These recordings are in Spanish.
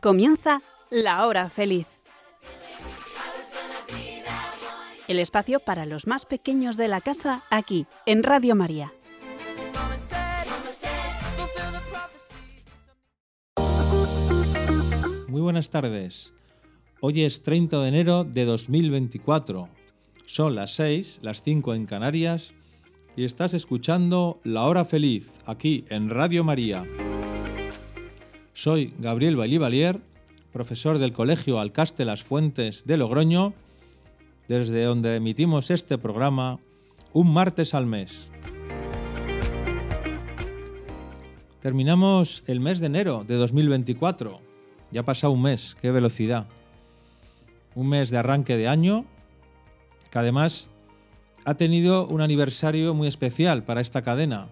Comienza La Hora Feliz. El espacio para los más pequeños de la casa aquí, en Radio María. Muy buenas tardes. Hoy es 30 de enero de 2024. Son las 6, las 5 en Canarias y estás escuchando La Hora Feliz aquí en Radio María. Soy Gabriel Bailivalier, profesor del Colegio Alcaste Las Fuentes de Logroño, desde donde emitimos este programa un martes al mes. Terminamos el mes de enero de 2024. Ya ha pasado un mes, qué velocidad. Un mes de arranque de año que además ha tenido un aniversario muy especial para esta cadena,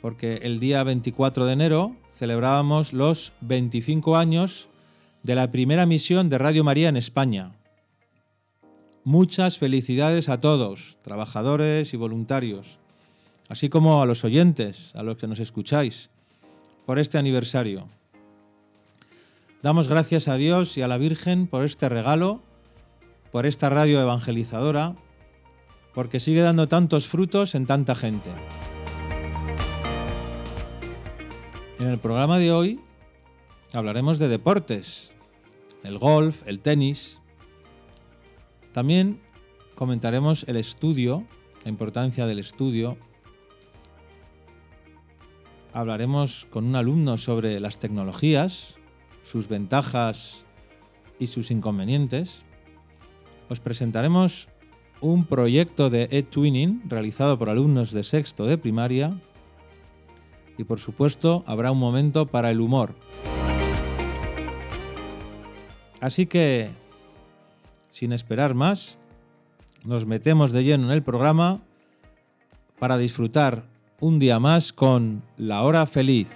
porque el día 24 de enero celebrábamos los 25 años de la primera misión de Radio María en España. Muchas felicidades a todos, trabajadores y voluntarios, así como a los oyentes, a los que nos escucháis, por este aniversario. Damos gracias a Dios y a la Virgen por este regalo, por esta radio evangelizadora, porque sigue dando tantos frutos en tanta gente. En el programa de hoy hablaremos de deportes, el golf, el tenis. También comentaremos el estudio, la importancia del estudio. Hablaremos con un alumno sobre las tecnologías, sus ventajas y sus inconvenientes. Os presentaremos un proyecto de e-twinning realizado por alumnos de sexto de primaria y por supuesto habrá un momento para el humor. Así que, sin esperar más, nos metemos de lleno en el programa para disfrutar un día más con La Hora Feliz.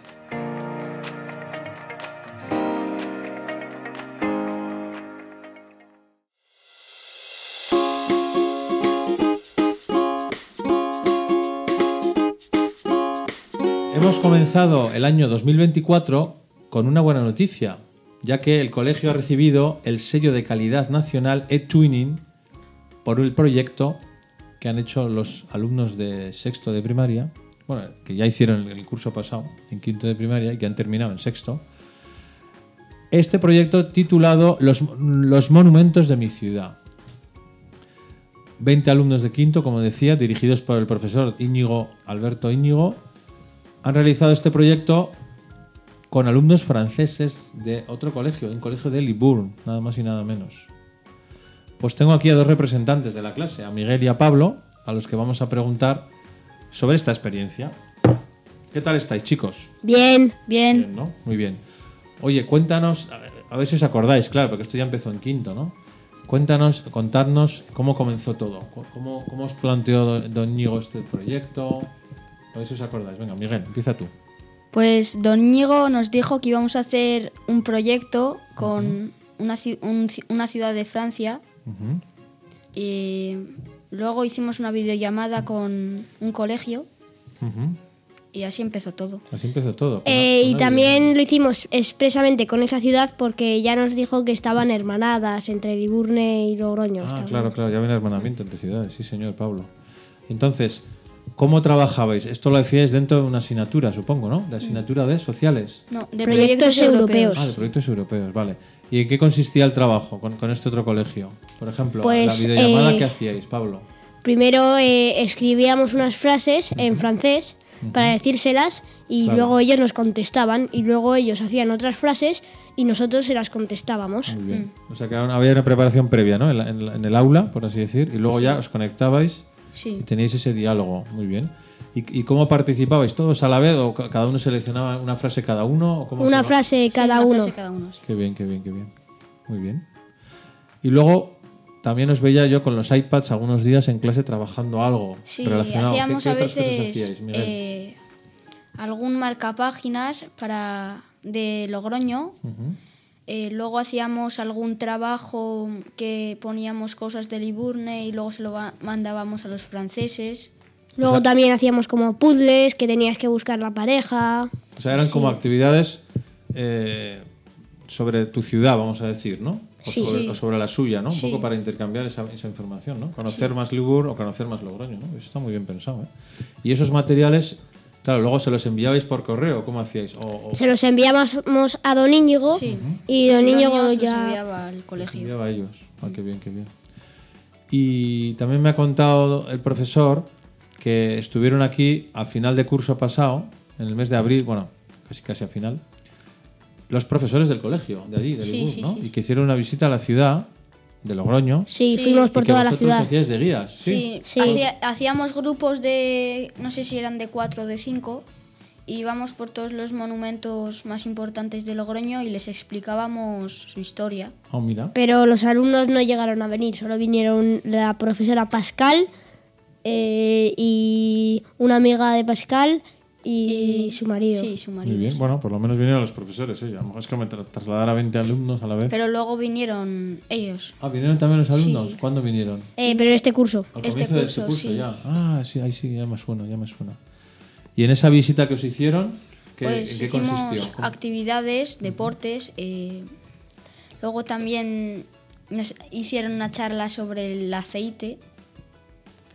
El año 2024 con una buena noticia, ya que el colegio ha recibido el sello de calidad nacional e-twinning por el proyecto que han hecho los alumnos de sexto de primaria, bueno, que ya hicieron el curso pasado en quinto de primaria y que han terminado en sexto. Este proyecto titulado Los, los monumentos de mi ciudad. 20 alumnos de quinto, como decía, dirigidos por el profesor Íñigo Alberto Íñigo, han realizado este proyecto con alumnos franceses de otro colegio, un colegio de Libourne, nada más y nada menos. Pues tengo aquí a dos representantes de la clase, a Miguel y a Pablo, a los que vamos a preguntar sobre esta experiencia. ¿Qué tal estáis, chicos? Bien, bien. Bien, ¿no? Muy bien. Oye, cuéntanos, a ver- a ver si os acordáis, claro, porque esto ya empezó en quinto, ¿no? Cuéntanos, contadnos cómo comenzó todo, cómo, cómo os planteó don Íñigo este proyecto. A ver si os acordáis. Venga, Miguel, empieza tú. Pues Don Íñigo nos dijo que íbamos a hacer un proyecto con una, ci- un ci- una ciudad de Francia Ujú. y luego hicimos una videollamada con un colegio Ujú. y así empezó todo. Así empezó todo. Eh, una- y una también lo hicimos expresamente con esa ciudad porque ya nos dijo que estaban hermanadas entre Liburne y Logroño. Ah, claro, claro, ya viene hermanamiento entre ciudades, sí, señor Pablo. Entonces, ¿cómo trabajabais? Esto lo decíais dentro de una asignatura, supongo, ¿no? De asignatura de sociales. No, de Proyectos europeos. Ah, de proyectos europeos, vale. ¿Y en qué consistía el trabajo con, con este otro colegio? Por ejemplo, Pues, la videollamada eh, que hacíais, Pablo. Primero eh, escribíamos unas frases en francés para decírselas y Claro. luego ellos nos contestaban y luego ellos hacían otras frases y nosotros se las contestábamos. Muy bien. O sea que había una preparación previa, ¿no? En, la- en la- en el aula, por así decir, y luego ya os conectabais Sí. teníais ese diálogo. Muy bien. ¿Y, y cómo participabais? ¿Todos a la vez o ca- cada uno seleccionaba una frase cada uno? O cómo Una frase Sí, cada una uno. frase cada uno. sí. Qué bien, qué bien, qué bien. Muy bien. Y luego también os veía yo con los iPads algunos días en clase trabajando algo Sí, relacionado. ¿Qué- hacíamos qué a otras cosas veces hacíais, eh, algún marcapáginas para de Logroño. Ujú. Eh, luego hacíamos algún trabajo que poníamos cosas de Liburne y luego se lo mandábamos a los franceses. Luego también hacíamos como puzzles que tenías que buscar la pareja. O sea, eran como actividades eh, sobre tu ciudad, vamos a decir, ¿no? O, Sí. sobre, Sí. o sobre la suya, ¿no? Un Sí. poco para intercambiar esa, esa información, ¿no? Conocer más Ligur o conocer más Logroño, ¿no? Eso está muy bien pensado, ¿eh? Y esos materiales, claro, luego se los enviabais por correo, ¿cómo hacíais? O, o Se los enviamos a Don Íñigo Sí. y Don Los Íñigo niños los ya... enviaba al los colegio. enviaba a ellos. Ah, qué bien, qué bien. Y también me ha contado el profesor que estuvieron aquí a final de curso pasado, en el mes de abril, bueno, casi casi a final, los profesores del colegio, de allí, de Sí, Ligur, sí, ¿no? sí, y que hicieron una visita a la ciudad de Logroño. Sí, Sí. fuimos por y que toda la ciudad. hacíais de guías, ¿sí? Sí, Sí. hacía- hacíamos grupos de, no sé si eran de cuatro o de cinco, y íbamos por todos los monumentos más importantes de Logroño y les explicábamos su historia. Oh, mira. Pero los alumnos no llegaron a venir, solo vinieron la profesora Pascal eh, y una amiga de Pascal y, su marido. Sí, su Muy marido. bien. sí. Bueno, por lo menos vinieron los profesores, ¿eh? A lo mejor es que me tra- trasladar a 20 alumnos a la vez. Pero luego vinieron ellos. Ah, ¿vinieron también los alumnos? Sí. ¿Cuándo vinieron? Eh, pero este curso. Al Este comienzo de este curso, curso sí. ya. Ah, sí, ahí sí, ya me suena, ya me suena. Y en esa visita que os hicieron, ¿qué, Pues ¿en qué hicimos consistió? ¿Cómo? actividades, deportes. eh, luego también nos hicieron una charla sobre el aceite.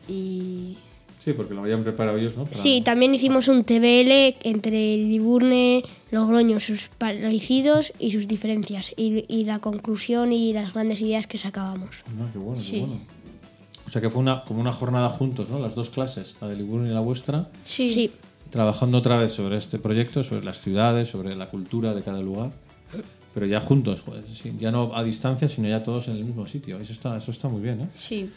Y Sí, porque lo habían preparado ellos, ¿no? Para- Sí, también hicimos un TBL entre Liburne, Logroño, sus parecidos y sus diferencias. Y, y la conclusión y las grandes ideas que sacábamos. Ah, qué bueno, qué bueno. O sea que fue una, como una jornada juntos, ¿no? Las dos clases, la de Liburno y la vuestra, sí, Sí. trabajando otra vez sobre este proyecto, sobre las ciudades, sobre la cultura de cada lugar. Pero ya juntos, joder, sí, ya no a distancia, sino ya todos en el mismo sitio. Eso está, eso está muy bien, ¿eh? sí.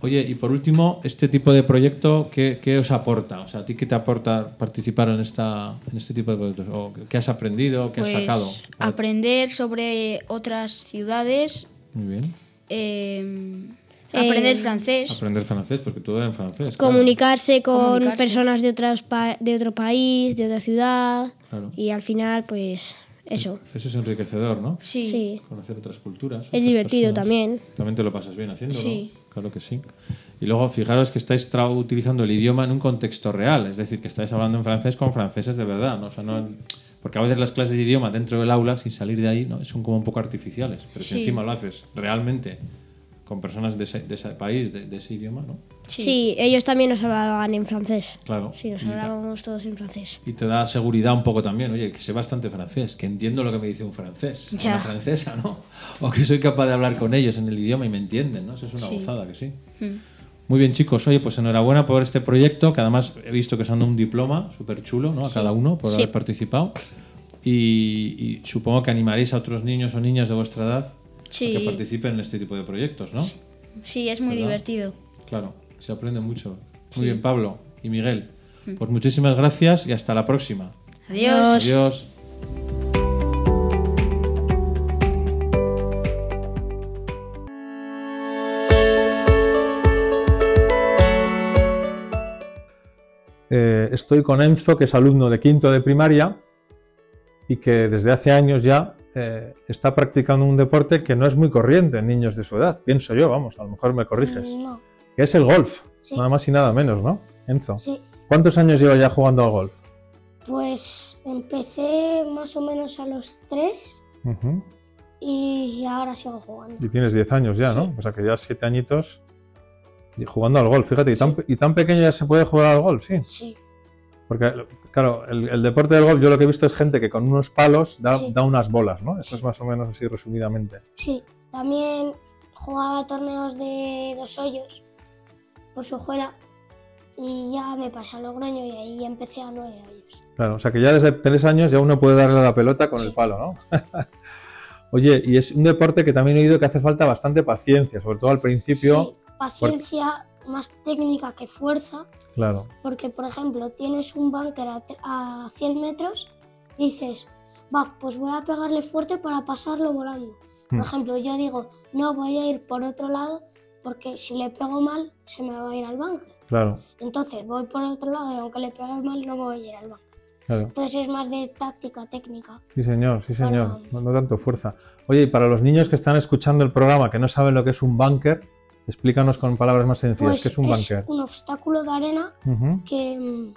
Oye, y por último, este tipo de proyecto, ¿qué, qué os aporta? O sea, ¿a ti qué te aporta participar en, esta, en este tipo de proyectos? ¿O ¿Qué has aprendido? ¿Qué has Pues sacado? aprender sobre otras ciudades, Muy bien. eh, aprender Eh, francés. Aprender francés, porque todo era en francés. claro. Comunicarse con Comunicarse. personas de, otras pa- de otro país, de otra ciudad. Claro. Y al final, pues eso. Eso es enriquecedor, ¿no? Sí. Sí. Conocer otras culturas. Es otras divertido personas. también. También te lo pasas bien haciéndolo. Sí. Claro que sí. Y luego, fijaros que estáis utilizando el idioma en un contexto real, es decir, que estáis hablando en francés con franceses de verdad, ¿no? O sea, no porque a veces las clases de idioma dentro del aula, sin salir de ahí, ¿no? son como un poco artificiales. Pero si Sí. encima lo haces realmente con personas de ese, de ese país, de, de ese idioma, ¿no? Sí. ellos también nos hablaban en francés. Claro. Sí, nos hablábamos todos en francés. Y te da seguridad un poco también, oye, que sé bastante francés, que entiendo lo que me dice un francés, Ya. una francesa, ¿no? O que soy capaz de hablar con ellos en el idioma y me entienden, ¿no? Eso es una Sí. gozada, que sí. Mm. Muy bien, chicos. Oye, pues enhorabuena por este proyecto, que además he visto que os han dado un diploma súper chulo, ¿no? A cada uno por haber participado. Y, y supongo que animaréis a otros niños o niñas de vuestra edad a que participen en este tipo de proyectos, ¿no? Sí, es muy ¿Verdad? divertido. Claro, se aprende mucho. Muy bien, Pablo y Miguel. Pues muchísimas gracias y hasta la próxima. Adiós. Adiós. Eh, estoy con Enzo, que es alumno de quinto de primaria y que desde hace años ya eh, está practicando un deporte que no es muy corriente en niños de su edad. Pienso yo, vamos, a lo mejor me corriges. No, Que es el golf, Sí. nada más y nada menos, ¿no? Enzo. sí. ¿Cuántos años lleva ya jugando al golf? Pues empecé más o menos a los tres y ahora sigo jugando. Y tienes 10 años ya, ¿no? O sea que ya 7 añitos y jugando al golf. Fíjate, y, tan, y tan pequeño ya se puede jugar al golf, sí. Sí, Porque, claro, el, el deporte del golf yo lo que he visto es gente que con unos palos da, Sí. da unas bolas, ¿no? Eso Sí. es más o menos así resumidamente. sí. También jugaba torneos de dos hoyos por su escuela y ya me pasé a Logroño y ahí empecé a nueve hoyos. Claro, o sea que ya desde 3 años ya uno puede darle a la pelota con Sí. el palo, ¿no? Oye, y es un deporte que también he oído que hace falta bastante paciencia, sobre todo al principio. Sí, paciencia, más técnica que fuerza, Claro, porque por ejemplo tienes un bunker a, a 100 metros y dices, va, pues voy a pegarle fuerte para pasarlo volando. Por Hmm. ejemplo, yo digo, no voy a ir por otro lado porque si le pego mal se me va a ir al bunker. claro, Entonces voy por otro lado y aunque le pegue mal no me voy a ir al bunker. claro. Entonces es más de táctica técnica. Sí, señor, sí, señor. Para- No, no tanto fuerza. Oye, y para los niños que están escuchando el programa que no saben lo que es un bunker, explícanos con palabras más sencillas Pues qué es un bunker. un obstáculo de arena Ujú, que, mm,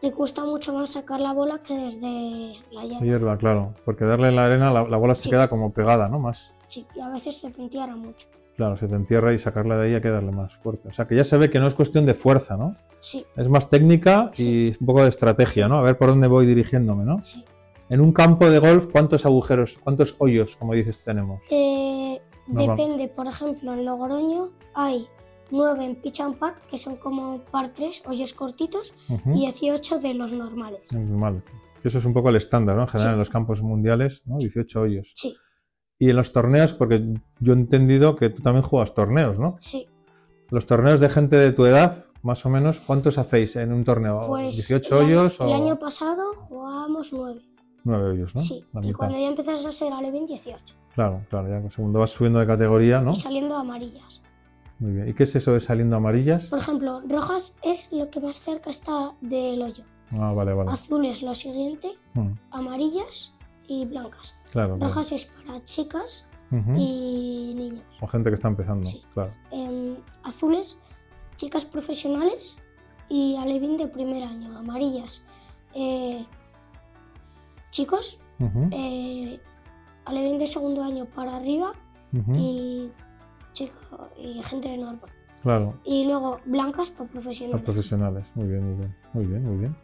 te cuesta mucho más sacar la bola que desde la hierba. Hierba, claro. Porque darle en la arena la, la bola se Sí. queda como pegada, ¿no? Más. Sí, y a veces se te entierra mucho. Claro, se te entierra y sacarla de ahí hay que darle más fuerte. O sea que ya se ve que no es cuestión de fuerza, ¿no? Sí, Es más técnica y un poco de estrategia, ¿no? A ver por dónde voy dirigiéndome, ¿no? sí. En un campo de golf, ¿cuántos agujeros, cuántos hoyos, como dices, tenemos? Eh, depende, por ejemplo, en Logroño hay 9 en pitch and putt, que son como par 3, hoyos cortitos, Ujú. y 18 de los normales. Normal. Eso es un poco el estándar, ¿no? En general, Sí. en los campos mundiales, ¿no? 18 hoyos. Sí, Y en los torneos, porque yo he entendido que tú también juegas torneos, ¿no? sí. Los torneos de gente de tu edad, más o menos, ¿cuántos hacéis en un torneo? Pues ¿18 el, año- hoyos el o año pasado jugábamos 9. 9 hoyos, no? Sí, La y mitad. cuando ya empiezas a ser Alevín, 18. Claro, claro, ya segundo vas subiendo de categoría, ¿no? Y saliendo amarillas. Muy bien. ¿Y qué es eso de saliendo amarillas? Por ejemplo, rojas es lo que más cerca está del hoyo. Ah, vale, vale. Azul es lo siguiente, Mm, amarillas y blancas. Claro, es para chicas y niños. O gente que está empezando, Sí. claro. Em, azules, chicas profesionales y alevín de primer año. Amarillas, eh, chicos, Ujú, eh, alevín de segundo año para arriba y, chico, y gente de normal. Claro, Y luego blancas para profesionales. profesionales. Muy bien, muy bien. Muy bien, muy bien.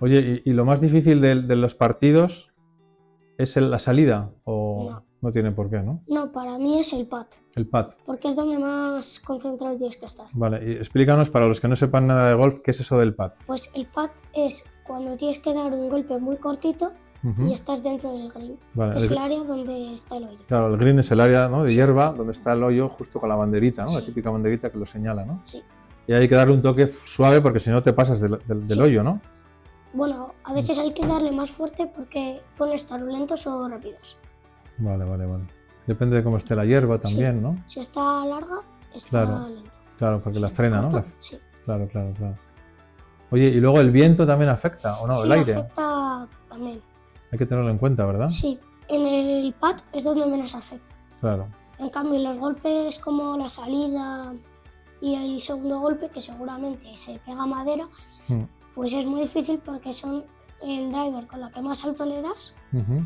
Oye, ¿y, y lo más difícil de, de los partidos es la salida? ¿O No. no tiene por qué, no? No, para mí es el pad, El pad. porque es donde más concentrado tienes que estar. Vale, y explícanos para los que no sepan nada de golf, ¿qué es eso del pad? Pues el pad es cuando tienes que dar un golpe muy cortito y estás dentro del green, Vale, que es el- el área donde está el hoyo. Claro, el green es el área ¿no? de Sí. hierba donde está el hoyo justo con la banderita, ¿no? La típica banderita que lo señala, ¿no? Sí. Y hay que darle un toque suave porque si no te pasas del, del- hoyo, ¿no? Bueno, a veces hay que darle más fuerte porque pueden estar lentos o rápidos. Vale, vale, vale. Depende de cómo esté la hierba también, ¿no? Si está larga, está Claro. lento. Claro, porque Si la frena, ¿no? corta, La- Sí. Claro, claro, claro. Oye, y luego el viento también afecta, ¿o no? sí, el aire. afecta también. Hay que tenerlo en cuenta, ¿verdad? Sí, en el pad es donde menos afecta. Claro. En cambio, los golpes como la salida y el segundo golpe, que seguramente se pega madera, Mm. Pues es muy difícil porque son el driver con la que más alto le das Ujú.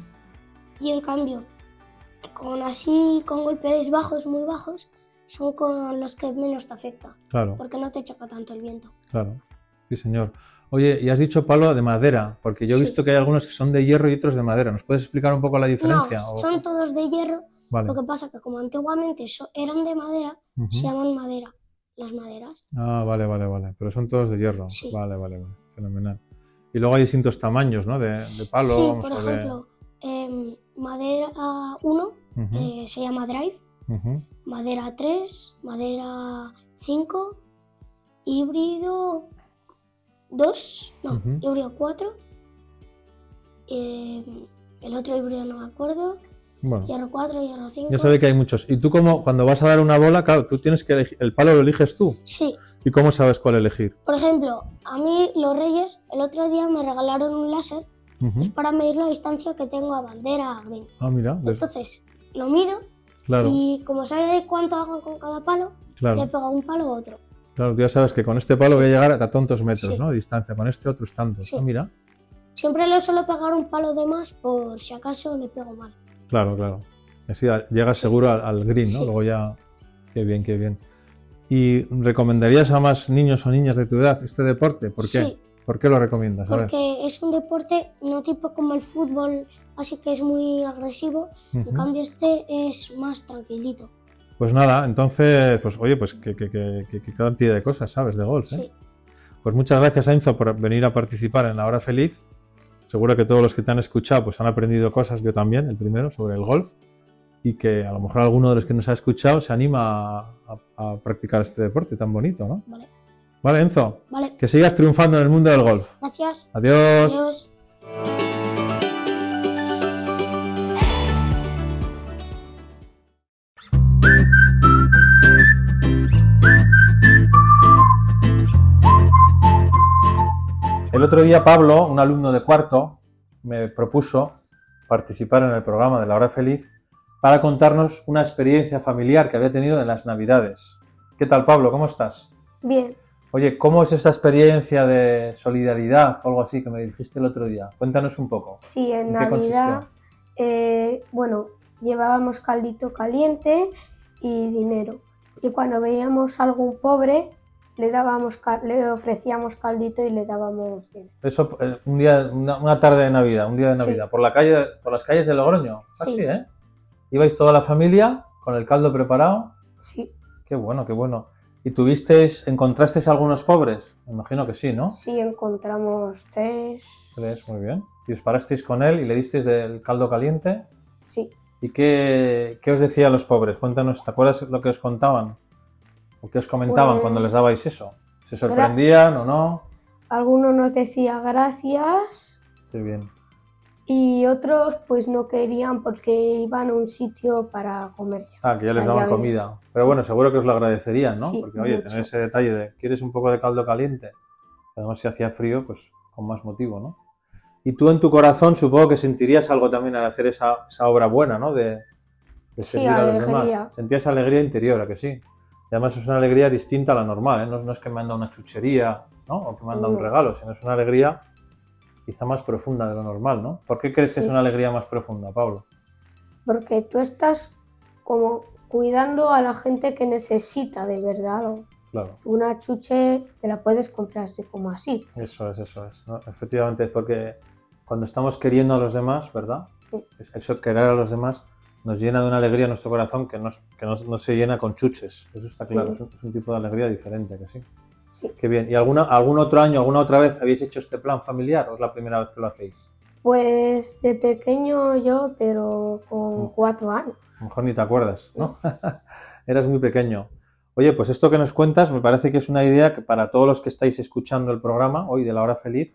y en cambio, con así, con golpes bajos, muy bajos, son con los que menos te afecta, Claro, porque no te choca tanto el viento. claro. Sí, señor. Oye, y has dicho palo de madera, porque yo he Sí. visto que hay algunos que son de hierro y otros de madera. ¿Nos puedes explicar un poco la No, diferencia? O- son todos de hierro, Vale. lo que pasa que como antiguamente so- eran de madera, se llaman madera, las maderas. Ah, vale, vale, vale. Pero son todos de hierro. Sí. Vale, vale, vale. Fenomenal. Y luego hay distintos tamaños, ¿no? De, de palo. sí, vamos, por o de- ejemplo, em, madera 1 Ujú, eh, se llama drive, ujú. madera 3, madera 5, híbrido 2, no, Ujú. híbrido 4, em, el otro híbrido no me acuerdo, Bueno, hierro 4, hierro 5. ya sabe que hay muchos. Y tú como cuando vas a dar una bola, claro, tú tienes que elegir, el palo lo eliges tú. Sí, ¿Y cómo sabes cuál elegir? por ejemplo, a mí los Reyes el otro día me regalaron un láser Ujú. para medir la distancia que tengo a bandera a green. Ah, mira, ves, Entonces, lo mido claro, y como sabe cuánto hago con cada palo, le claro, pego un palo a otro. claro. Tú ya sabes que con este palo Sí. voy a llegar a tantos metros, Sí. ¿no? De distancia, con este otros tantos. Sí. Ah, mira, Siempre le suelo pegar un palo de más por si acaso le pego mal. claro, claro. Así llegas seguro al, al green, ¿no? Luego ya, qué bien, qué bien. ¿Y recomendarías a más niños o niñas de tu edad este deporte? ¿Por qué? Sí. ¿Por qué lo recomiendas? A ver. Porque es un deporte no tipo como el fútbol, así que es muy agresivo. En Ujú. cambio este es más tranquilito. Pues nada, entonces, pues oye, pues que, que, que- que cantidad de cosas sabes de golf, ¿eh? Sí. Pues muchas gracias, Enzo, por venir a participar en La Hora Feliz. Seguro que todos los que te han escuchado pues han aprendido cosas, yo también, el primero, sobre el golf. Y que a lo mejor alguno de los que nos ha escuchado se anima a, a- a practicar este deporte tan bonito, ¿no? Vale. Vale, Enzo, Vale. que sigas triunfando en el mundo del golf. Gracias. Adiós. Adiós. El otro día Pablo, un alumno de cuarto, me propuso participar en el programa de La Hora Feliz para contarnos una experiencia familiar que había tenido en las Navidades. ¿Qué tal, Pablo? ¿Cómo estás? Bien. Oye, ¿cómo es esta experiencia de solidaridad o algo así que me dijiste el otro día? Cuéntanos un poco. Sí, en ¿En Navidad, eh, bueno, llevábamos caldito caliente y dinero. Y cuando veíamos a algún pobre, le dábamos, le ofrecíamos caldito y le dábamos dinero. Eso, eh, un día, una, una tarde de Navidad, un día de Sí. Navidad, por la calle, por las calles de Logroño. Así, Sí. ¿eh? Ibais toda la familia con el caldo preparado. Sí, Qué bueno, qué bueno. ¿Y tuvisteis, encontrasteis algunos pobres? Me imagino que sí, ¿no? sí, encontramos tres. Tres, muy bien. Y os parasteis con él y le disteis del caldo caliente. Sí, ¿Y qué, qué os decían los pobres? Cuéntanos, ¿te acuerdas lo que os contaban? ¿O qué os comentaban Pues- cuando les dabais eso? ¿Se sorprendían o no? alguno nos decía gracias Qué bien. Y otros pues no querían porque iban a un sitio para comer. Ah, que ya O les sea, daban ya comida. Pero bueno, seguro que os lo agradecerían, ¿no? Sí, Porque, oye, mucho. tener ese detalle de, ¿quieres un poco de caldo caliente? Además, si hacía frío, pues con más motivo, ¿no? Y tú en tu corazón supongo que sentirías algo también al hacer esa, esa obra buena, ¿no? De, de Sí, servir a los alegría. demás. Sentías alegría interior, ¿a que sí? Y además es una alegría distinta a la normal, ¿eh? No, no es que me anda una chuchería, ¿no? O que me anda un No. regalo, sino es una alegría quizá más profunda de lo normal, ¿no? ¿Por qué crees que es Sí. una alegría más profunda, Pablo? Porque tú estás como cuidando a la gente que necesita de verdad algo. Claro. Una chuche te la puedes comprar así como así. Eso es, eso es. ¿no? Efectivamente, es porque cuando estamos queriendo a los demás, ¿verdad? Sí. Es- Eso, querer a los demás, nos llena de una alegría nuestro corazón que, no, que no, no se llena con chuches. Eso está claro, Sí. es, un, es un tipo de alegría diferente, que sí. Sí. Qué bien. ¿Y alguna, algún otro año, alguna otra vez habéis hecho este plan familiar o es la primera vez que lo hacéis? Pues de pequeño yo, pero con Mm. cuatro años. A lo mejor ni te acuerdas, ¿no? Eras muy pequeño. Oye, pues esto que nos cuentas me parece que es una idea que para todos los que estáis escuchando el programa hoy de la hora feliz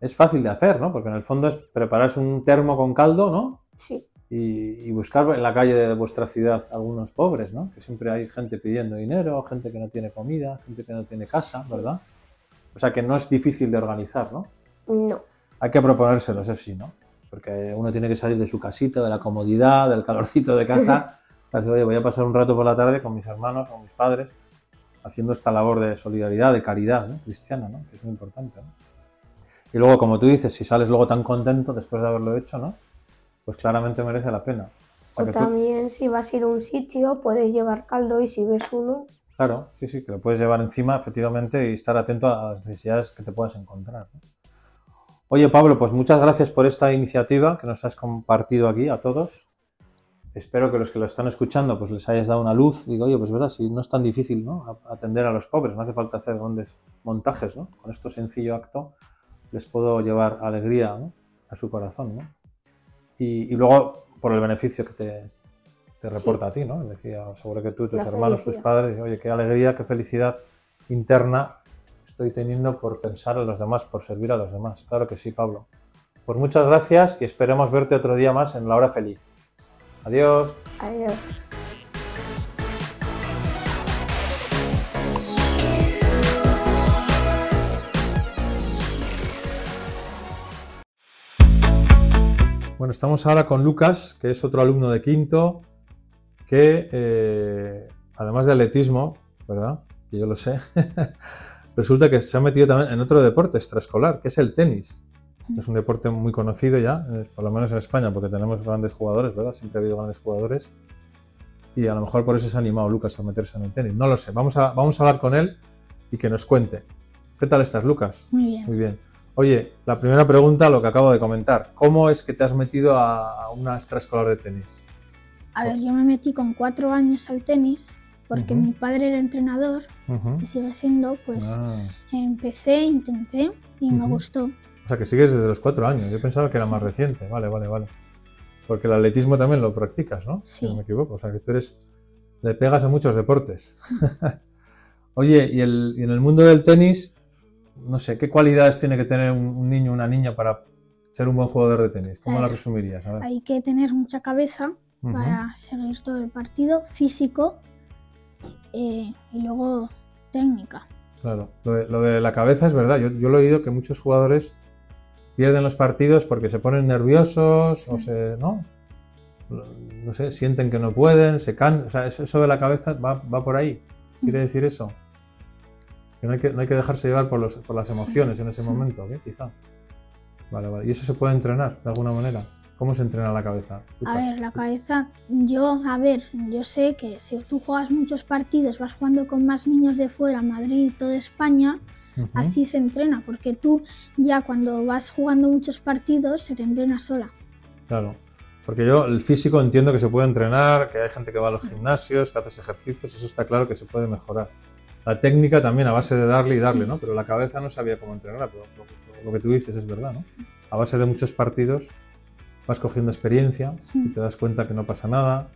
es fácil de hacer, ¿no? Porque en el fondo es prepararse un termo con caldo, ¿no? Sí, Y, y buscar en la calle de vuestra ciudad algunos pobres, ¿no? Que siempre hay gente pidiendo dinero, gente que no tiene comida, gente que no tiene casa, ¿verdad? O sea que no es difícil de organizar, ¿no? no. Hay que proponérselo, eso sí, ¿no? Porque uno tiene que salir de su casita, de la comodidad, del calorcito de casa. para decir, Oye, voy a pasar un rato por la tarde con mis hermanos, con mis padres, haciendo esta labor de solidaridad, de caridad ¿no? cristiana, ¿no? Que es muy importante, ¿no? Y luego, como tú dices, si sales luego tan contento después de haberlo hecho, ¿no? Pues claramente merece la pena. O sea O que tú- también si vas a ir a un sitio puedes llevar caldo y si ves uno, Claro, sí, sí, que lo puedes llevar encima, efectivamente, y estar atento a las necesidades que te puedas encontrar. ¿no? Oye, Pablo, pues muchas gracias por esta iniciativa que nos has compartido aquí a todos. Espero que los que lo están escuchando pues les hayas dado una luz. Digo, oye, pues verdad, si no es tan difícil ¿no? Atender a los pobres, no hace falta hacer grandes montajes, ¿no? Con este sencillo acto les puedo llevar alegría ¿no? a su corazón, ¿no? Y, y luego, por el beneficio que te, te reporta a ti, ¿no? Decía, seguro que tú, tus La hermanos, tus padres, oye, qué alegría, qué felicidad interna estoy teniendo por pensar en los demás, por servir a los demás. Claro que sí, Pablo. Pues muchas gracias y esperemos verte otro día más en La Hora Feliz. Adiós. adiós. Bueno, estamos ahora con Lucas, que es otro alumno de quinto, que eh, además de atletismo, ¿verdad? Que yo lo sé, resulta que se ha metido también en otro deporte extraescolar, que es el tenis. Es un deporte muy conocido ya, eh, por lo menos en España, porque tenemos grandes jugadores, ¿verdad? Siempre ha habido grandes jugadores. Y a lo mejor por eso se ha animado Lucas a meterse en el tenis. No lo sé, vamos a, vamos a hablar con él y que nos cuente. ¿Qué tal estás, Lucas? Muy bien. Muy bien. Oye, la primera pregunta, lo que acabo de comentar. ¿Cómo es que te has metido a una extraescolar de tenis? A ver, yo me metí con cuatro años al tenis porque mi padre era entrenador y sigue siendo, pues Ah, empecé, intenté y me Ujú. gustó. o sea, que sigues desde los cuatro años. Yo pensaba que era más reciente. Vale, vale, vale. Porque el atletismo también lo practicas, ¿no? Si Sí. no me equivoco. O sea, que tú eres... Le pegas a muchos deportes. Oye, y, el- y en el mundo del tenis, no sé, ¿qué cualidades tiene que tener un, niño o una niña para ser un buen jugador de tenis? ¿Cómo Eh, la resumirías? A ver. Hay que tener mucha cabeza para seguir todo el partido, físico eh, y luego técnica. Claro, lo de, lo de la cabeza es verdad. Yo, yo lo he oído que muchos jugadores pierden los partidos porque se ponen nerviosos o se, ¿no? No sé, sienten que no pueden, se can, o sea, eso, eso de la cabeza va, va por ahí. ¿Quiere decir eso? Que no, hay que, no hay que dejarse llevar por, los, por las emociones en ese momento. Quizá. Vale, vale. ¿Y eso se puede entrenar de alguna manera? ¿Cómo se entrena la cabeza? A ver, la cabeza, yo, a ver, yo sé que si tú juegas muchos partidos, vas jugando con más niños de fuera, Madrid, toda España, así se entrena, porque tú ya cuando vas jugando muchos partidos, se te entrena sola. Claro. Porque yo el físico entiendo que se puede entrenar, que hay gente que va a los gimnasios, que haces ejercicios, eso está claro que se puede mejorar. La técnica también a base de darle y darle, ¿no? Pero la cabeza no sabía cómo entrenarla, pero lo, que tú dices es verdad, ¿no? A base de muchos partidos vas cogiendo experiencia y te das cuenta que no pasa nada,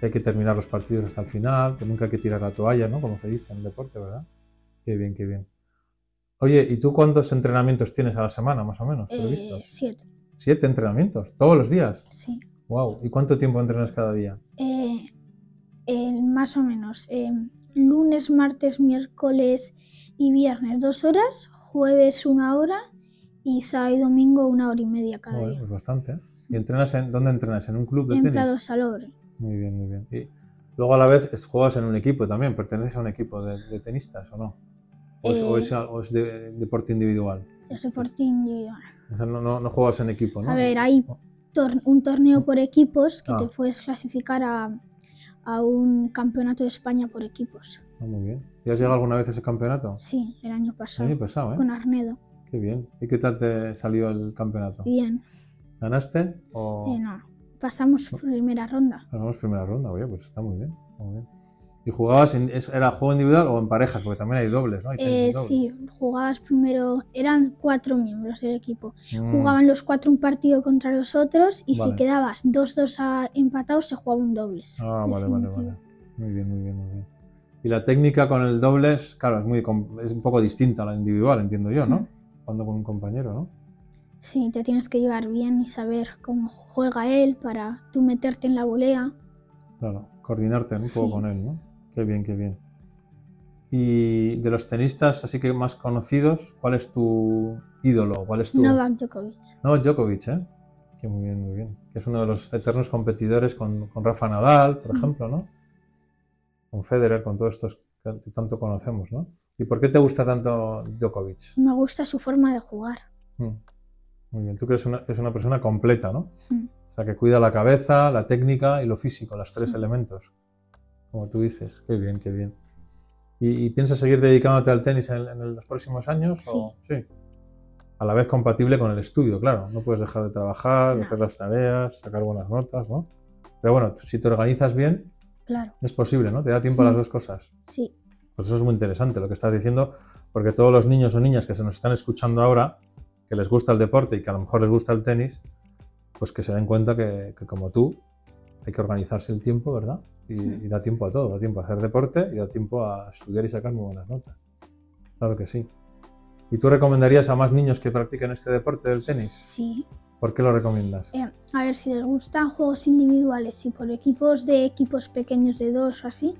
que hay que terminar los partidos hasta el final, que nunca hay que tirar la toalla, ¿no? Como se dice en el deporte, ¿verdad? Qué bien, qué bien. Oye, ¿y tú cuántos entrenamientos tienes a la semana, más o menos, Eh, previstos? siete, ¿Siete entrenamientos? ¿Todos los días? sí. Wow. ¿Y cuánto tiempo entrenas cada día? Eh, eh, más o menos. Lunes, martes, miércoles y viernes dos horas, jueves una hora y sábado y domingo una hora y media cada Joder, día. pues bastante. ¿eh? ¿Y entrenas en dónde entrenas? ¿En un club de En tenis? Prado Salobre. Muy bien, muy bien. Y luego a la vez juegas en un equipo también. ¿Perteneces a un equipo de, de tenistas o no? ¿O es, o Eh, es- o es de, deporte individual? Es deporte individual. O sea, no, no, no juegas en equipo, ¿no? A ver, hay tor- un torneo por equipos que Ah. te puedes clasificar a, a un campeonato de España por equipos. Ah, muy bien. ¿Y has llegado alguna vez a ese campeonato? Sí, el año El pasado. año pasado, ¿eh? Con Arnedo. Qué bien. ¿Y qué tal te salió el campeonato? Bien. ¿Ganaste? ¿O Eh, no. Pasamos primera ronda. ganamos primera ronda? Oye, pues está muy bien. está muy bien. ¿Y jugabas, en- era juego individual o en parejas? Porque también hay dobles, ¿no? Hay Eh, dobles. sí, jugabas primero, eran cuatro miembros del equipo. Mm. Jugaban los cuatro un partido contra los otros y Vale. si quedabas 2-2 a- empatados se jugaba un dobles. Ah, vale, vale, vale. Muy bien, muy bien, muy bien. Y la técnica con el dobles, claro, es, muy, es un poco distinta a la individual, entiendo yo, ¿no? Cuando con un compañero, ¿no? Sí, te tienes que llevar bien y saber cómo juega él para tú meterte en la volea. Claro, coordinarte un poco Sí. con él, ¿no? Qué bien, qué bien. Y de los tenistas, así que más conocidos, ¿cuál es tu ídolo? ¿Cuál es tu...? Novak Djokovic. No, Djokovic, ¿eh? Que muy bien, muy bien. Que es uno de los eternos competidores con, con Rafa Nadal, por ejemplo, ¿no? Con Federer, con todos estos que tanto conocemos, ¿no? ¿Y por qué te gusta tanto Djokovic? Me gusta su forma de jugar. Mm. Muy bien, tú que eres una, es una persona completa, ¿no? Mm. O sea, que cuida la cabeza, la técnica y lo físico, los tres elementos. Como tú dices, qué bien, qué bien. ¿Y, y piensas seguir dedicándote al tenis en, en los próximos años? o- sí. A la vez compatible con el estudio, claro. No puedes dejar de trabajar, No. hacer las tareas, sacar buenas notas, ¿no? Pero bueno, si te organizas bien, Claro, es posible, ¿no? Te da tiempo a las dos cosas. sí. Pues eso es muy interesante lo que estás diciendo, porque todos los niños o niñas que se nos están escuchando ahora, que les gusta el deporte y que a lo mejor les gusta el tenis, pues que se den cuenta que, que como tú, hay que organizarse el tiempo, ¿verdad? Y, y da tiempo a todo, da tiempo a hacer deporte y da tiempo a estudiar y sacar muy buenas notas. Claro que sí. ¿Y tú recomendarías a más niños que practiquen este deporte del tenis? Sí. ¿Por qué lo recomiendas? Eh, a ver, si les gustan juegos individuales y por equipos de equipos pequeños de dos o así,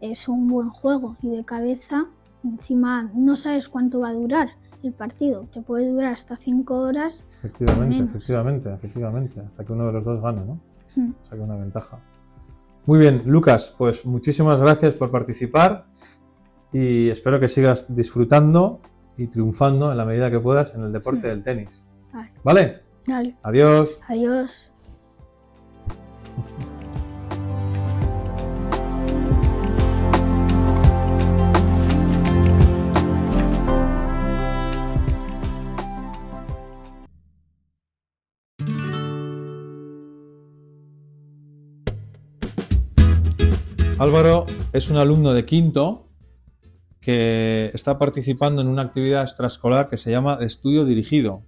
es un buen juego y de cabeza. Encima no sabes cuánto va a durar el partido. Te puede durar hasta cinco horas. Efectivamente, efectivamente, efectivamente. Hasta que uno de los dos gane, ¿no? Hmm. saque una ventaja. Muy bien, Lucas, pues muchísimas gracias por participar y espero que sigas disfrutando y triunfando en la medida que puedas en el deporte del tenis. Vale. ¿Vale? Dale, Adiós. adiós. Álvaro es un alumno de quinto que está participando en una actividad extraescolar que se llama Estudio Dirigido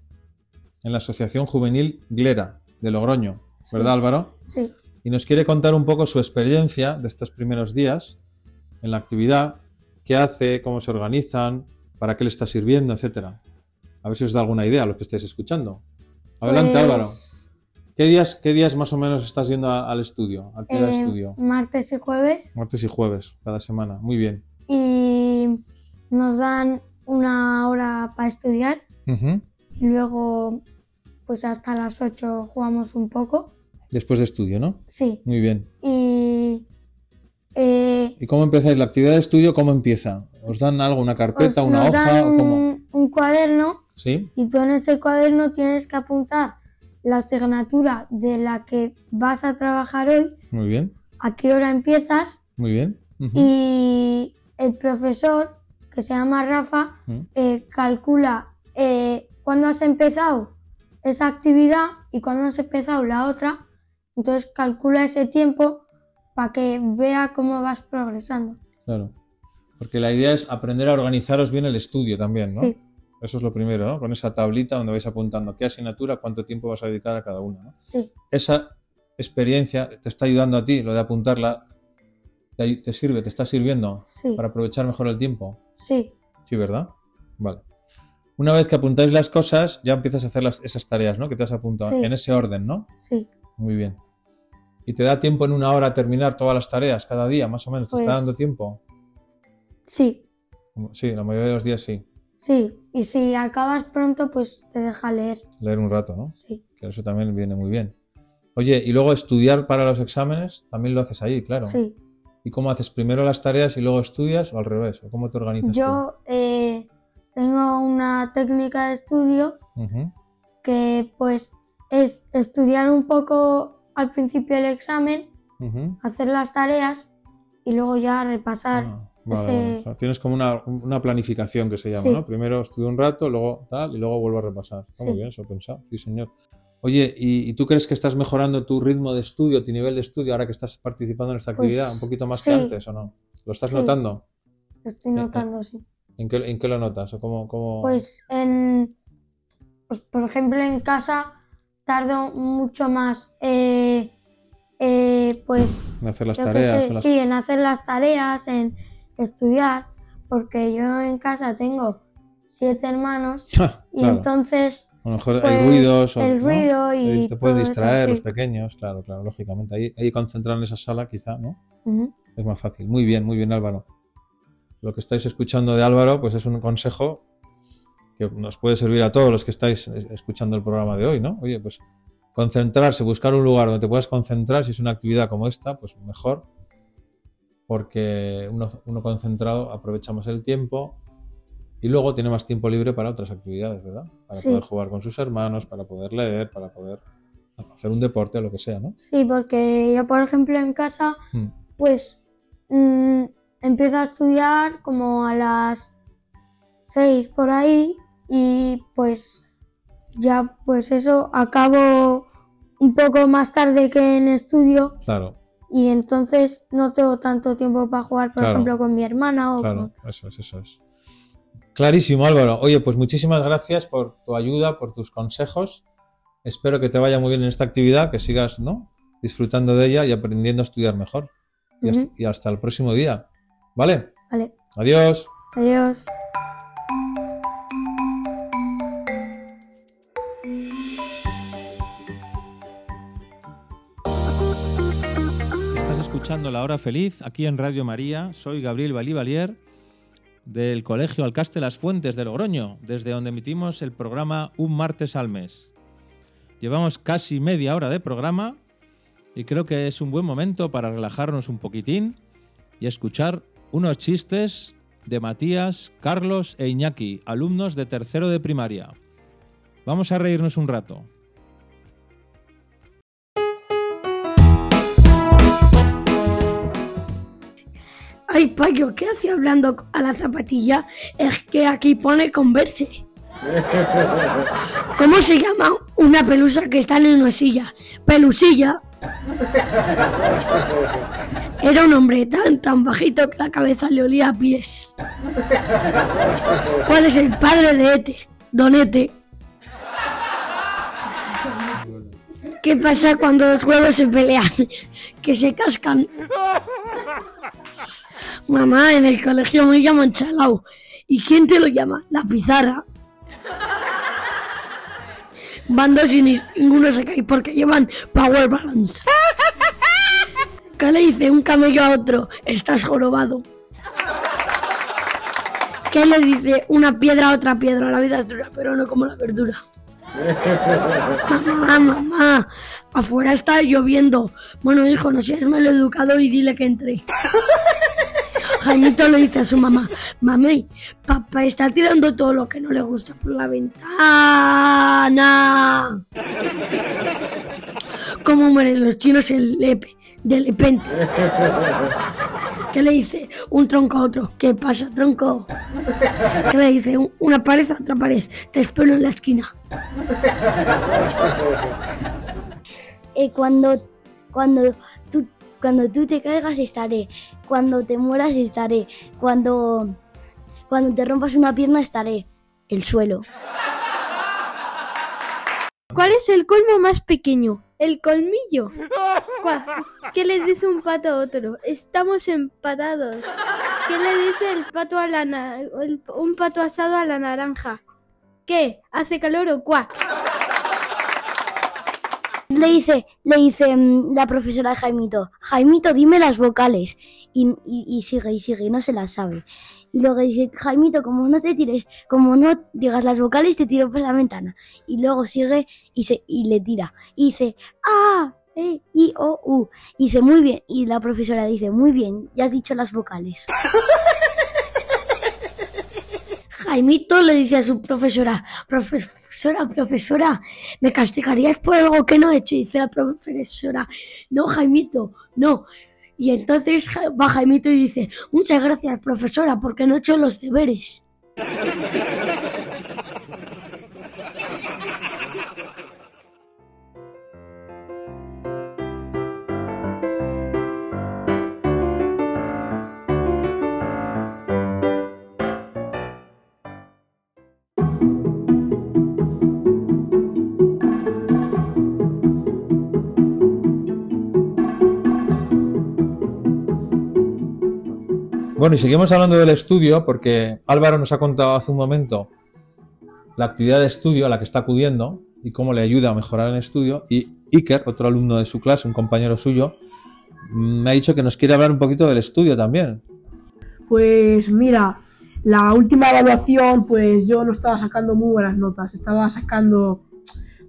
en la Asociación Juvenil Glera de Logroño, ¿verdad Álvaro? Sí. y nos quiere contar un poco su experiencia de estos primeros días en la actividad, qué hace, cómo se organizan, para qué le está sirviendo, etcétera. A ver si os da alguna idea a los que estéis escuchando. Adelante, Pues, Álvaro. ¿Qué días, ¿Qué días más o menos estás yendo a- al estudio? ¿A qué eh, estudio? martes y jueves Martes y jueves, cada semana. Muy bien. y nos dan una hora para estudiar Ujú. y luego pues hasta las 8 jugamos un poco. Después de estudio, ¿no? Sí. Muy bien. Y eh, ¿Y cómo empezáis? ¿La actividad de estudio cómo empieza? ¿Os dan algo, una carpeta, una nos hoja? dan o cómo? un cuaderno ¿Sí? y tú en ese cuaderno tienes que apuntar la asignatura de la que vas a trabajar hoy, Muy bien, a qué hora empiezas muy bien. Y el profesor, que se llama Rafa, Mm. eh, calcula eh, cuándo has empezado esa actividad y cuándo has empezado la otra. Entonces calcula ese tiempo para que vea cómo vas progresando. Claro. Porque la idea es aprender a organizaros bien el estudio también, ¿no? Sí, Eso es lo primero, ¿no? Con esa tablita donde vais apuntando qué asignatura, cuánto tiempo vas a dedicar a cada una, ¿no? sí, Esa experiencia te está ayudando a ti, lo de apuntarla, te, te sirve, te está sirviendo sí, para aprovechar mejor el tiempo. sí, Sí, ¿verdad? Vale. Una vez que apuntáis las cosas, ya empiezas a hacer las- esas tareas, ¿no? Que te has apuntado, Sí. en ese orden, ¿no? sí. Muy bien. ¿Y te da tiempo en una hora a terminar todas las tareas cada día, más o menos? ¿Te está Pues- dando tiempo? Sí, Sí, la mayoría de los días sí. Sí. Y si acabas pronto, pues te deja leer. Leer un rato, ¿no? Sí, Que eso también viene muy bien. Oye, y luego estudiar para los exámenes, también lo haces ahí, claro. sí. ¿Y cómo haces? ¿Primero las tareas y luego estudias o al revés? ¿O cómo te organizas tú? Yo eh, tengo una técnica de estudio que pues es estudiar un poco al principio del examen, hacer las tareas y luego ya repasar. Ah, vale, vale. O sea, tienes como una, una planificación que se llama, Sí. ¿no? Primero estudio un rato, luego tal, y luego vuelvo a repasar. Está muy Sí. bien eso pensado, sí señor. Oye, ¿y, y tú crees que estás mejorando tu ritmo de estudio, tu nivel de estudio, ahora que estás participando en esta Pues, actividad, un poquito más que sí. antes o no? ¿Lo estás Sí. notando? Lo estoy eh. notando, sí. ¿En qué, en qué lo notas? ¿O cómo, cómo- Pues en, pues, por ejemplo, en casa tardo mucho más, eh, eh, pues, en hacer las tareas? sé, las- sí, en hacer las tareas, en estudiar, porque yo en casa tengo siete hermanos y claro. entonces A lo mejor pues, hay ruidos. o- el ¿no? ruido y Te eso, distraer sí. los pequeños, claro, claro, lógicamente. Ahí, ahí concentrar en esa sala quizá, ¿no? Es más fácil. Muy bien, muy bien, Álvaro. Lo que estáis escuchando de Álvaro, pues es un consejo que nos puede servir a todos los que estáis es- escuchando el programa de hoy, ¿no? Oye, pues concentrarse, buscar un lugar donde te puedas concentrar, si es una actividad como esta, pues mejor, porque uno, uno concentrado aprovecha más el tiempo y luego tiene más tiempo libre para otras actividades, ¿verdad? Para Sí. poder jugar con sus hermanos, para poder leer, para poder hacer un deporte o lo que sea, ¿no? Sí, porque yo, por ejemplo, en casa, Hmm. pues mm, empiezo a estudiar como a las seis por ahí y pues ya, pues eso, acabo un poco más tarde que en estudio Claro, y entonces no tengo tanto tiempo para jugar, por Claro. ejemplo, con mi hermana o Claro, con... eso es, eso es. Clarísimo, Álvaro. Oye, pues muchísimas gracias por tu ayuda, por tus consejos. Espero que te vaya muy bien en esta actividad, que sigas ¿no? disfrutando de ella y aprendiendo a estudiar mejor. Y hasta, y hasta el próximo día. ¿Vale? Vale, Adiós. adiós. Escuchando La Hora Feliz aquí en Radio María. Soy Gabriel Balivalier del Colegio Alcaste Las Fuentes de Logroño, desde donde emitimos el programa Un martes al mes. Llevamos casi media hora de programa y creo que es un buen momento para relajarnos un poquitín y escuchar unos chistes de Matías, Carlos e Iñaki, alumnos de tercero de primaria. Vamos a reírnos un rato. Ay, payo, ¿qué hace hablando a la zapatilla? Es que aquí pone converse. ¿Cómo se llama una pelusa que está en una silla? Pelusilla. Era un hombre tan, tan bajito que la cabeza le olía a pies. ¿Cuál es el padre de Ete? Donete. ¿Qué pasa cuando los huevos se pelean? Que se cascan. Mamá, en el colegio me llaman Chalao. ¿Y quién te lo llama? La pizarra. Van dos y ni- ninguno se cae porque llevan Power Balance. ¿Qué le dice un camello a otro? Estás jorobado. ¿Qué le dice una piedra a otra piedra? La vida es dura, pero no como la verdura. Mamá, mamá, afuera está lloviendo. Bueno, hijo, no seas mal educado y dile que entre. Jaimito le dice a su mamá, mami, papá está tirando todo lo que no le gusta por la ventana. Como mueren los chinos en Lepe, de repente. ¿Qué le dice un tronco a otro? ¿Qué pasa, tronco? ¿Qué le dice un- una pared a otra pared? Te espero en la esquina. Eh, cuando, cuando, tú, cuando tú te caigas estaré. Cuando te mueras estaré. Cuando, cuando te rompas una pierna estaré. El suelo. ¿Cuál es el colmo más pequeño? El colmillo. ¿Qué le dice un pato a otro? Estamos empatados. ¿Qué le dice el pato a la na- el- un pato asado a la naranja? ¿Qué? ¿Hace calor o cuac? Le dice, le dice mm, la profesora a Jaimito, Jaimito, dime las vocales. Y, y- y sigue, y sigue, y no se las sabe. Y luego dice, Jaimito, como no te tires, como no digas las vocales, te tiro por la ventana. Y luego sigue y, se, y le tira. Y dice, A, E, I, O, U. Y dice, muy bien. Y la profesora dice, muy bien, ya has dicho las vocales. Jaimito le dice a su profesora, profesora, profesora, ¿me castigarías por algo que no he hecho? Y dice la profesora, no, Jaimito, no. Y entonces va Jaimito y dice, muchas gracias, profesora, porque no he hecho los deberes. Bueno, y seguimos hablando del estudio porque Álvaro nos ha contado hace un momento la actividad de estudio a la que está acudiendo y cómo le ayuda a mejorar el estudio. Y Iker, otro alumno de su clase, un compañero suyo, mm, me ha dicho que nos quiere hablar un poquito del estudio también. Pues mira, la última evaluación, pues yo no estaba sacando muy buenas notas. Estaba sacando,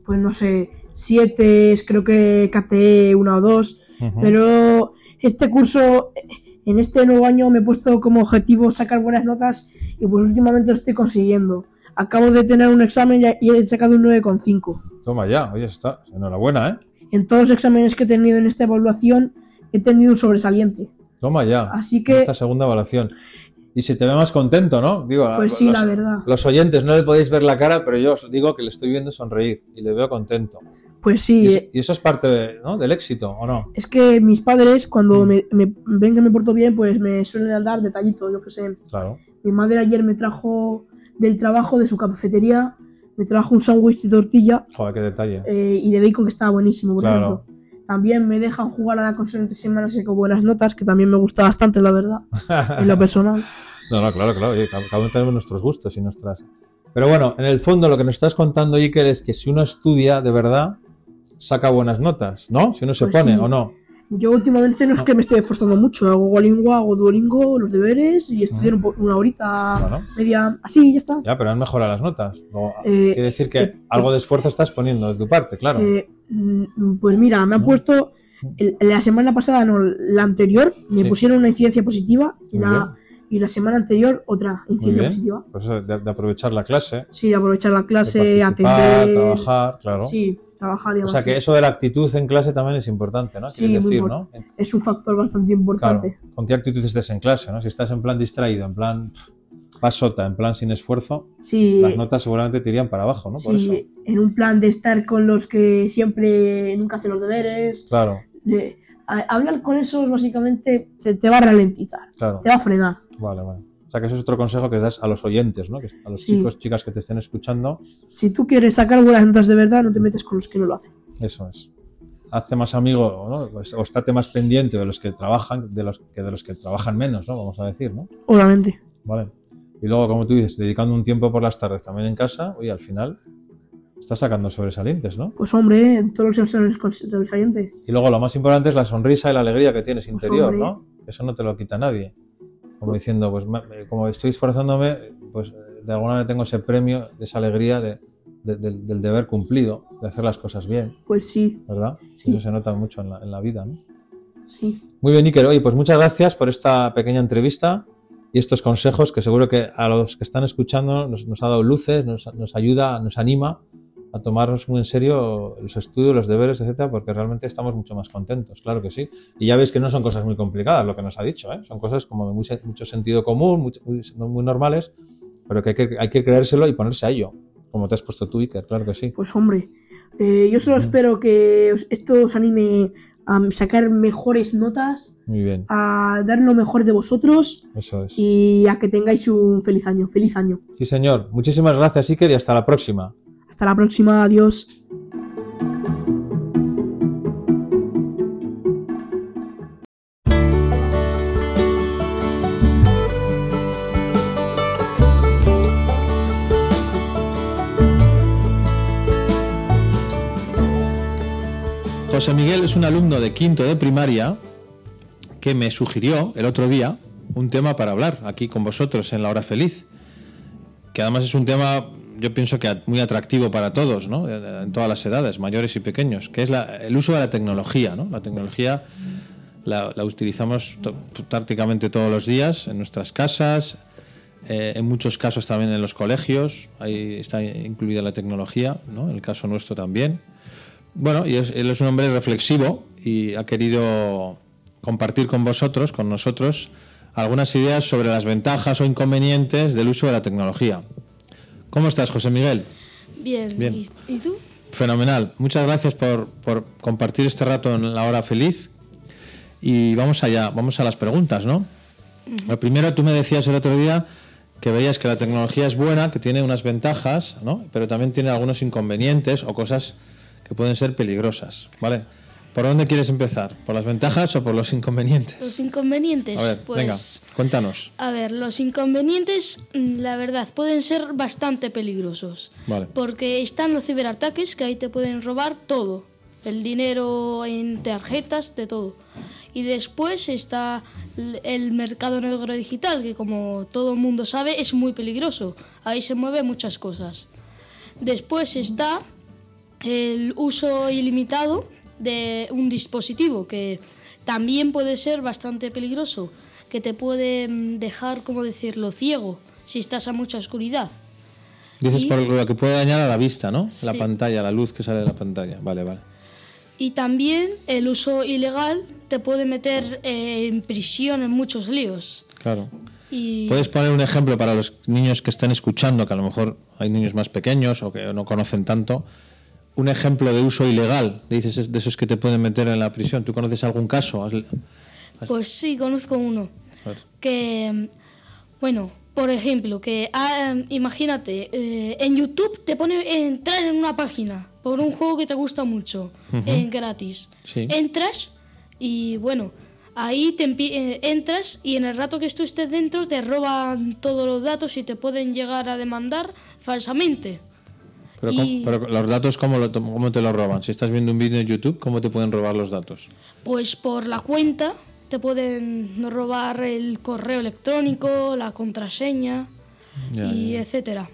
pues no sé, siete, creo que KTE una o dos. Pero este curso, en este nuevo año me he puesto como objetivo sacar buenas notas y pues últimamente lo estoy consiguiendo. Acabo de tener un examen y he sacado un 9,5. Toma ya, oye, está. Enhorabuena, ¿eh? En todos los exámenes que he tenido en esta evaluación he tenido un sobresaliente. Toma ya. Así que- Esta segunda evaluación. Y se te ve más contento, ¿no? Digo, Pues sí, los, la verdad. Los oyentes no le podéis ver la cara, pero yo os digo que le estoy viendo sonreír y le veo contento. Pues sí, Y, eh, eso, y eso es parte del éxito, ¿o no? Es que mis padres, cuando Mm. me, me- ven que me porto bien, pues me suelen dar detallitos, yo que sé. Claro. Mi madre ayer me trajo del trabajo de su cafetería, me trajo un sándwich de tortilla Joder, qué detalle. eh, y de bacon que estaba buenísimo, por Claro. ejemplo. También me dejan jugar a la consola entre semanas y con buenas notas, que también me gusta bastante, la verdad, en lo personal. No, no, claro, claro. oye, cada cada uno tenemos nuestros gustos y nuestras. Pero bueno, en el fondo lo que nos estás contando, Iker, es que si uno estudia de verdad, saca buenas notas, ¿no? Si uno se Pues pone sí. o no. Yo últimamente no es que me estoy esforzando mucho, hago Golingo, hago Duolingo, los deberes y estudiar una horita, media, así, ya está. Ya, pero han mejorado las notas. Luego, Eh, quiere decir que eh, algo de esfuerzo estás poniendo de tu parte, claro. Eh, mm, pues mira, me han puesto el- la semana pasada, no, la anterior, me Sí. pusieron una incidencia positiva y la, y la semana anterior otra incidencia positiva. Pues de, de aprovechar la clase, Sí, aprovechar la de clase, participar, atender. trabajar, claro. Sí, trabajar y O sea que eso de la actitud en clase también es importante, ¿no? Sí, muy decir, ¿no? Es un factor bastante Claro, importante. con qué actitud estés en clase, ¿no? Si estás en plan distraído, en plan pasota, en plan sin esfuerzo, Sí, las notas seguramente te irían para abajo, ¿no? Por sí, eso. en un plan de estar con los que siempre nunca hacen los deberes. Claro, de- a- hablar con esos básicamente te, te va a ralentizar, claro. te va a frenar. Vale, vale. O sea que eso es otro consejo que das a los oyentes, ¿no? Que a los Sí. chicos, chicas que te estén escuchando, Si tú quieres sacar buenas notas de verdad, no te metes con los que no lo hacen. eso es. Hazte más amigo, ¿no? Pues- O estate más pendiente de los que trabajan, de los que de los que trabajan menos, ¿no? Vamos a decir, ¿no? Obviamente. Vale. Y luego, como tú dices, dedicando un tiempo por las tardes también en casa, oye, al final estás sacando sobresalientes, ¿no? Pues hombre, en todos los exámenes con sobresaliente. Y luego lo más importante es la sonrisa y la alegría que tienes interior, hombre. ¿no? Eso no te lo quita nadie. Como diciendo, pues me- como estoy esforzándome, pues eh, de alguna manera tengo ese premio, de esa alegría de- de- del- del deber cumplido, de hacer las cosas bien, Pues sí. ¿verdad? Sí. Eso se nota mucho en la, en la vida, ¿no? Sí. Muy bien, Iker. Oye, pues muchas gracias por esta pequeña entrevista y estos consejos que seguro que a los que están escuchando nos, nos ha dado luces, nos, nos ayuda, nos anima a tomarnos muy en serio los estudios, los deberes, etcétera, porque realmente estamos mucho más contentos, claro que sí. Y ya veis que no son cosas muy complicadas lo que nos ha dicho, ¿eh? son cosas como de muy, mucho sentido común, muy, muy, normales, pero que hay, que hay que creérselo y ponerse a ello, como te has puesto tú, Iker, claro que sí. Pues hombre, eh, yo solo espero que esto os anime a sacar mejores notas, Muy bien, a dar lo mejor de vosotros eso es. y a que tengáis un feliz año. Feliz año. Sí, señor. Muchísimas gracias, Iker, y hasta la próxima. Hasta la próxima. Adiós. José Miguel es un alumno de quinto de primaria que me sugirió el otro día un tema para hablar aquí con vosotros en la hora feliz, que además es un tema, yo pienso que muy atractivo para todos, ¿no? en todas las edades, mayores y pequeños, que es la- el uso de la tecnología. ¿no? La tecnología la, utilizamos prácticamente todos los días en nuestras casas, eh, en muchos casos también en los colegios, ahí está incluida la tecnología, ¿no? en el caso nuestro también. Bueno, y él es un hombre reflexivo y ha querido compartir con vosotros, con nosotros, algunas ideas sobre las ventajas o inconvenientes del uso de la tecnología. ¿Cómo estás, José Miguel? Bien. Bien. ¿Y, tú? Fenomenal. Muchas gracias por, por compartir este rato en la hora feliz. Y vamos allá, vamos a las preguntas, ¿no? Lo primero, tú me decías el otro día que veías que la tecnología es buena, que tiene unas ventajas, ¿no? Pero también tiene algunos inconvenientes o cosas que pueden ser peligrosas, ¿vale? ¿Por dónde quieres empezar? ¿Por las ventajas o por los inconvenientes? Los inconvenientes. A ver, pues, venga, cuéntanos. A ver, los inconvenientes, mm, la verdad, pueden ser bastante peligrosos. Vale. Porque están los ciberataques que ahí te pueden robar todo. El dinero en tarjetas, de todo. Y después está el mercado negro digital, que como todo el mundo sabe es muy peligroso. Ahí se mueven muchas cosas. Después está el uso ilimitado de un dispositivo que también puede ser bastante peligroso, que te puede mm, dejar, como decirlo, ciego si estás a mucha oscuridad. Dices Y- por lo que puede dañar a la vista, ¿no? La Sí. pantalla, la luz que sale de la pantalla. Vale, vale. Y también el uso ilegal te puede meter eh, en prisión en muchos líos. Claro. Y ¿Puedes poner un ejemplo para los niños que están escuchando, que a lo mejor hay niños más pequeños o que no conocen tanto? Un ejemplo de uso ilegal, dices, de esos que te pueden meter en la prisión. ¿Tú conoces algún caso? Has- pues sí, conozco uno. que, bueno, por ejemplo, que ah, imagínate, eh, en YouTube te pone entrar en una página por un juego que te gusta mucho, en gratis. Sí. Entras y bueno, ahí te eh, entras y en el rato que tú estés dentro te roban todos los datos y te pueden llegar a demandar falsamente. Pero, Y- ¿cómo- pero los datos, ¿cómo, lo- cómo te los roban? Si estás viendo un vídeo en YouTube, ¿cómo te pueden robar los datos? Pues por la cuenta te pueden robar el correo electrónico, la contraseña Ya, y ya. etcétera.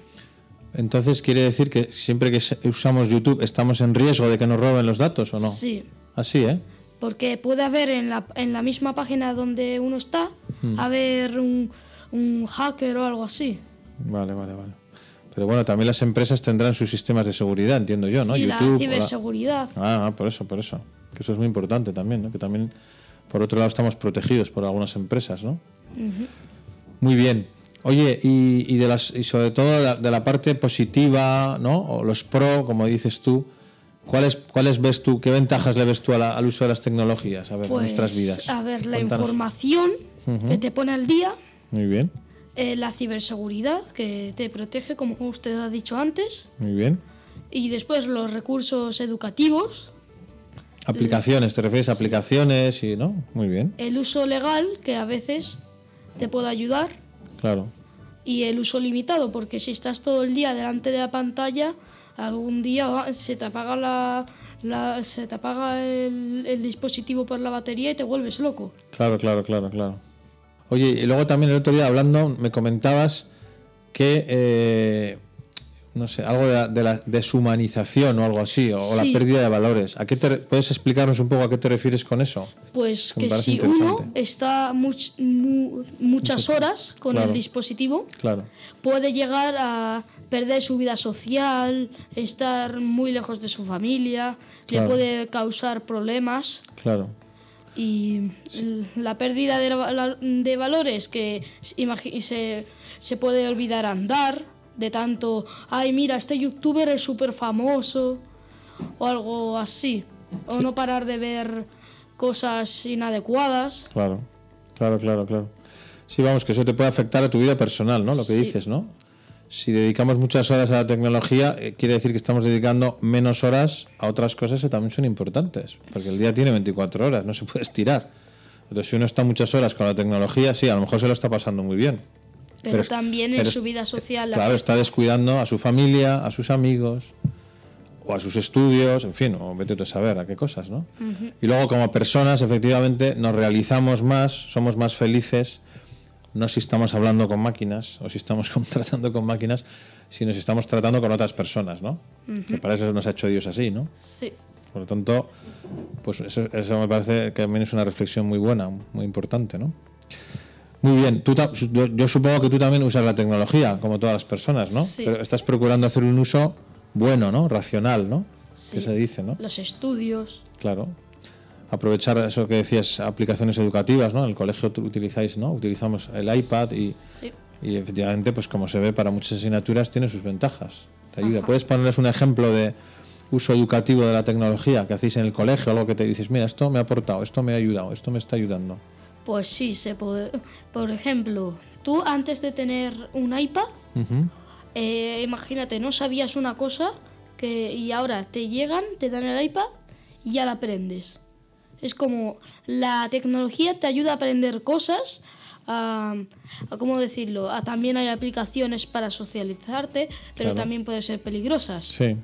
Entonces, ¿quiere decir que siempre que usamos YouTube estamos en riesgo de que nos roben los datos o no? Sí, Así, ¿eh? porque puede haber en la, en la misma página donde uno está, Hmm. haber un, un hacker o algo así. Vale, vale, vale. Pero bueno, también las empresas tendrán sus sistemas de seguridad, entiendo yo, ¿no? la YouTube, ciberseguridad. Ah, ah, por eso, por eso. Que eso es muy importante también, ¿no? Que también, por otro lado, estamos protegidos por algunas empresas, ¿no? Ujú. Muy bien. Oye, y, y de las, y sobre todo de la, de la parte positiva, ¿no? O los pro, como dices tú, ¿cuáles, cuáles ves tú, qué ventajas le ves tú la- al uso de las tecnologías a ver, en Pues, nuestras vidas? a ver, la Cuéntanos. información que te pone al día, Muy bien, eh, la ciberseguridad que te protege, como usted ha dicho antes, muy bien. y después los recursos educativos, Aplicaciones, ¿te refieres a aplicaciones y no? Muy bien, el uso legal, que a veces te puede ayudar, claro. y el uso limitado, porque si estás todo el día delante de la pantalla, algún día va- se te apaga la, la- se te apaga el, el dispositivo por la batería y te vuelves loco. Claro, claro, claro, claro. Oye, y luego también el otro día hablando me comentabas que eh, no sé, algo de, la, de la deshumanización o algo así, o, la pérdida de valores. ¿A qué te ¿Puedes explicarnos un poco a qué te refieres con eso? Pues Que si uno está much- mu- muchas horas con Claro. el dispositivo, Claro, puede llegar a perder su vida social, estar muy lejos de su familia, Claro. le puede causar problemas claro. Y la pérdida de, de valores que se, se puede olvidar andar de tanto, ay mira, este youtuber es súper famoso o algo así, o no parar de ver cosas inadecuadas. Claro, claro, claro, claro. Sí, vamos, que eso te puede afectar a tu vida personal, ¿no? Lo que Sí. dices, ¿no? Si dedicamos muchas horas a la tecnología, eh, quiere decir que estamos dedicando menos horas a otras cosas que también son importantes. Porque el día tiene 24 horas, no se puede estirar. Entonces, si uno está muchas horas con la tecnología, sí, a lo mejor se lo está pasando muy bien. Pero, Pero- también pero en es- su vida social. la Claro, que- está descuidando a su familia, a sus amigos, o a sus estudios, en fin, o vete tú a saber a qué cosas, ¿no? Ujú. Y luego como personas, efectivamente, nos realizamos más, somos más felices, no si estamos hablando con máquinas o si estamos tratando con máquinas, sino si estamos tratando con otras personas, ¿no? Que para eso nos ha hecho Dios así, ¿no? Sí. Por lo tanto, pues eso, eso me parece que también es una reflexión muy buena, muy importante, ¿no? Muy bien, tú, ta- yo, yo supongo que tú también usas la tecnología, como todas las personas, ¿no? Sí. Pero estás procurando hacer un uso bueno, ¿no? Racional, ¿no? Sí. Que se dice, ¿no? Los estudios. Claro. Aprovechar eso que decías, aplicaciones educativas, ¿no? En el colegio utilizáis, ¿no? Utilizamos el iPad y, Sí. y efectivamente, pues como se ve para muchas asignaturas, tiene sus ventajas. Te ayuda. Ajá. ¿Puedes ponerles un ejemplo de uso educativo de la tecnología que hacéis en el colegio? Algo que te dices, mira, esto me ha aportado, esto me ha ayudado, esto me está ayudando. Pues sí, se puede. Por ejemplo, tú antes de tener un iPad, eh, imagínate, no sabías una cosa que, y ahora te llegan, te dan el iPad y ya la aprendes. Es como la tecnología te ayuda a aprender cosas, a, a cómo decirlo, a, también hay aplicaciones para socializarte, pero Claro. también pueden ser peligrosas. Sí.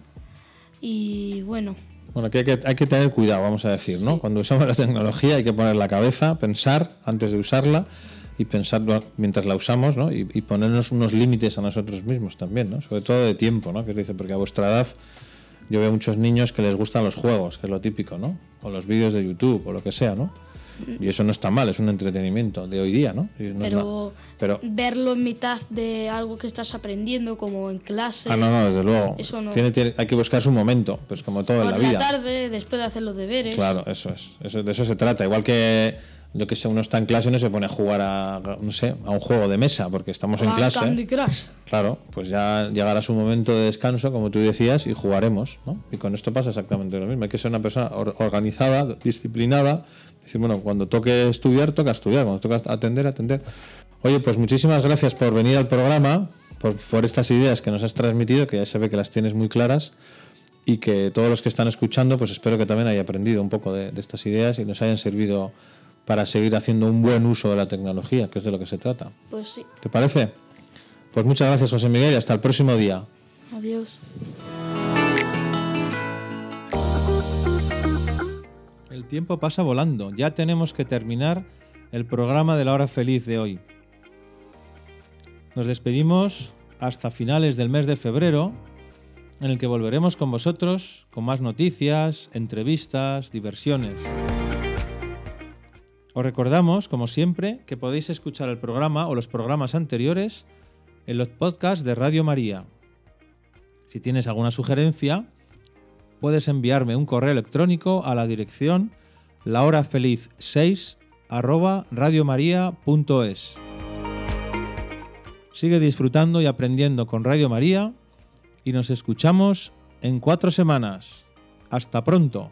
Y bueno, Bueno, que hay, que hay que tener cuidado, vamos a decir, ¿no? Cuando usamos la tecnología hay que poner la cabeza, pensar antes de usarla y pensar mientras la usamos, ¿no? Y, y ponernos unos límites a nosotros mismos también, ¿no? Sobre todo de tiempo, ¿no? Que dice, porque a vuestra edad yo veo muchos niños que les gustan los juegos, que es lo típico, ¿no? O los vídeos de YouTube o lo que sea, ¿no? Y eso no está mal, es un entretenimiento de hoy día, ¿no? Pero, verlo en mitad de algo que estás aprendiendo, como en clase. Ah, no, no, desde luego. Eso no. Tiene- tiene- hay que buscar su momento, pues como todo en la la vida. tarde, después de hacer los deberes. Claro, eso es. Eso, de eso se trata. Igual que yo que sé, uno está en clase y no se pone a jugar a, no sé, a un juego de mesa, porque estamos en a clase. Candy Crush. Claro, pues ya llegará su momento de descanso, como tú decías, y jugaremos, ¿no? Y con esto pasa exactamente lo mismo. Hay que ser una persona or- organizada, disciplinada. Decir, bueno, cuando toque estudiar, toca estudiar. Cuando toca atender, atender. Oye, pues muchísimas gracias por venir al programa, por, por estas ideas que nos has transmitido, que ya se ve que las tienes muy claras y que todos los que están escuchando, pues espero que también hayan aprendido un poco de, de estas ideas y nos hayan servido para seguir haciendo un buen uso de la tecnología, que es de lo que se trata. Pues sí. ¿Te parece? Pues muchas gracias, José Miguel, y hasta el próximo día. Adiós. El tiempo pasa volando. Ya tenemos que terminar el programa de la hora feliz de hoy. Nos despedimos hasta finales del mes de febrero, en el que volveremos con vosotros con más noticias, entrevistas, diversiones. Os recordamos, como siempre, que podéis escuchar el programa o los programas anteriores en los podcasts de Radio María. Si tienes alguna sugerencia, puedes enviarme un correo electrónico a la dirección lahorafeliz6 arroba radiomaria.es. Sigue disfrutando y aprendiendo con Radio María y nos escuchamos en cuatro semanas. Hasta pronto.